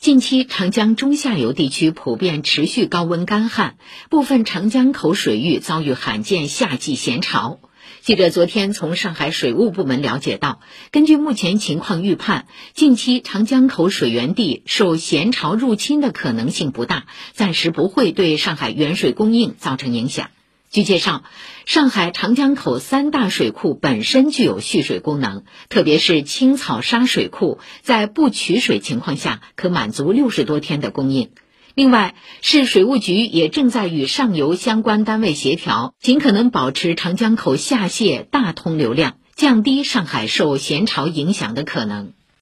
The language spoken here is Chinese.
近期长江中下游地区普遍持续高温干旱，部分长江口水域遭遇罕见夏季咸潮。记者昨天从上海水务部门了解到，根据目前情况预判，近期长江口水源地受咸潮入侵的可能性不大，暂时不会对上海原水供应造成影响。据介绍，上海长江口三大水库本身具有蓄水功能，特别是青草沙水库，在不取水情况下可满足六十多天的供应。另外，市水务局也正在与上游相关单位协调，尽可能保持长江口下泄大通流量，降低上海受咸潮影响的可能。